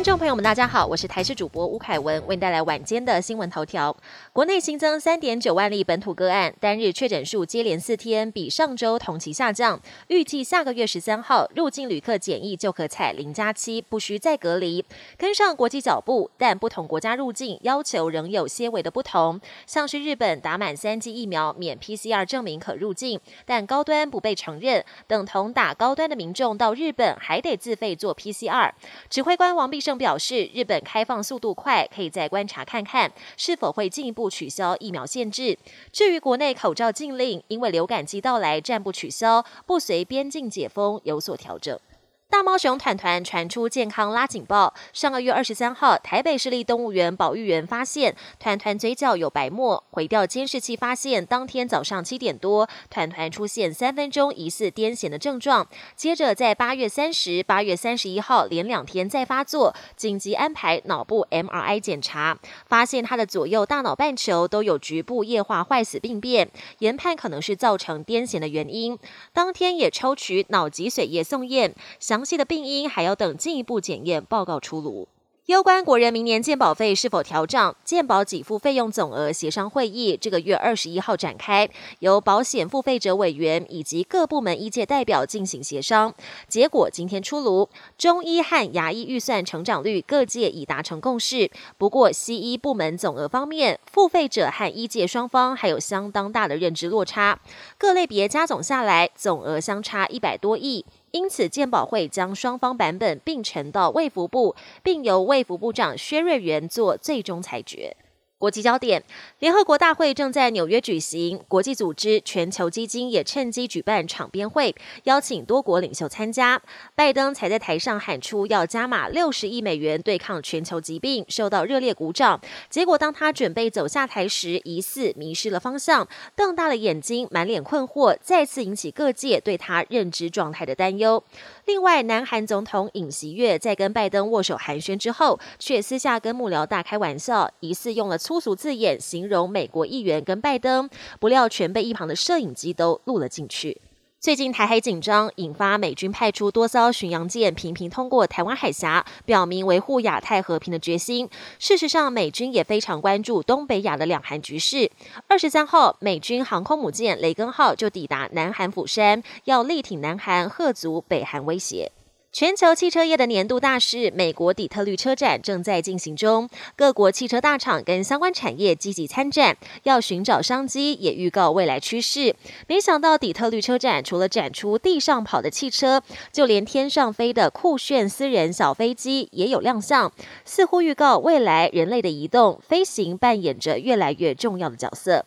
听众朋友们，大家好，我是台视主播吴凯文，为您带来晚间的新闻头条。国内新增三点九万例本土个案，单日确诊数接连四天比上周同期下降。预计下个月十三号入境旅客检疫就可采零加七，不需再隔离，跟上国际脚步。但不同国家入境要求仍有些微的不同，像是日本打满三剂疫苗免 PCR 证明可入境，但高端不被承认，等同打高端的民众到日本还得自费做 PCR。指挥官王必胜表示，日本开放速度快，可以再观察看看是否会进一步取消疫苗限制。至于国内口罩禁令，因为流感季到来，暂不取消，不随边境解封有所调整。大猫熊团团传出健康拉警报。上个月二十三号，台北市立动物园保育员发现团团嘴角有白沫，回调监视器发现，当天早上七点多，团团出现三分钟疑似癫痫的症状。接着在八月三十、八月三十一号连两天再发作，紧急安排脑部 MRI 检查，发现他的左右大脑半球都有局部液化坏死病变，研判可能是造成癫痫的原因。当天也抽取脑脊髓液送验，详。详细的病因还要等进一步检验报告出炉。有关国人明年健保费是否调涨、健保给付费用总额协商会议，这个月二十一号展开，由保险付费者委员以及各部门医界代表进行协商。结果今天出炉，中医和牙医预算成长率各界已达成共识。不过西医部门总额方面，付费者和医界双方还有相当大的认知落差，各类别加总下来，总额相差一百多亿。因此，鉴宝会将双方版本并呈到卫福部，并由卫福部长薛瑞元做最终裁决。国际焦点：联合国大会正在纽约举行，国际组织全球基金也趁机举办场边会，邀请多国领袖参加。拜登才在台上喊出要加码六十亿美元对抗全球疾病，受到热烈鼓掌。结果当他准备走下台时，疑似迷失了方向，瞪大了眼睛，满脸困惑，再次引起各界对他认知状态的担忧。另外，南韩总统尹锡悦在跟拜登握手寒暄之后，却私下跟幕僚大开玩笑，疑似用了。粗俗字眼形容美国议员跟拜登，不料全被一旁的摄影机都录了进去。最近台海紧张，引发美军派出多艘巡洋舰频频通过台湾海峡，表明维护亚太和平的决心。事实上，美军也非常关注东北亚的两韩局势。二十三号，美军航空母舰雷根号就抵达南韩釜山，要力挺南韩，贺足北韩威胁。全球汽车业的年度大事——美国底特律车展正在进行中，各国汽车大厂跟相关产业积极参战，要寻找商机，也预告未来趋势。没想到底特律车展除了展出地上跑的汽车，就连天上飞的酷炫私人小飞机也有亮相，似乎预告未来人类的移动飞行扮演着越来越重要的角色。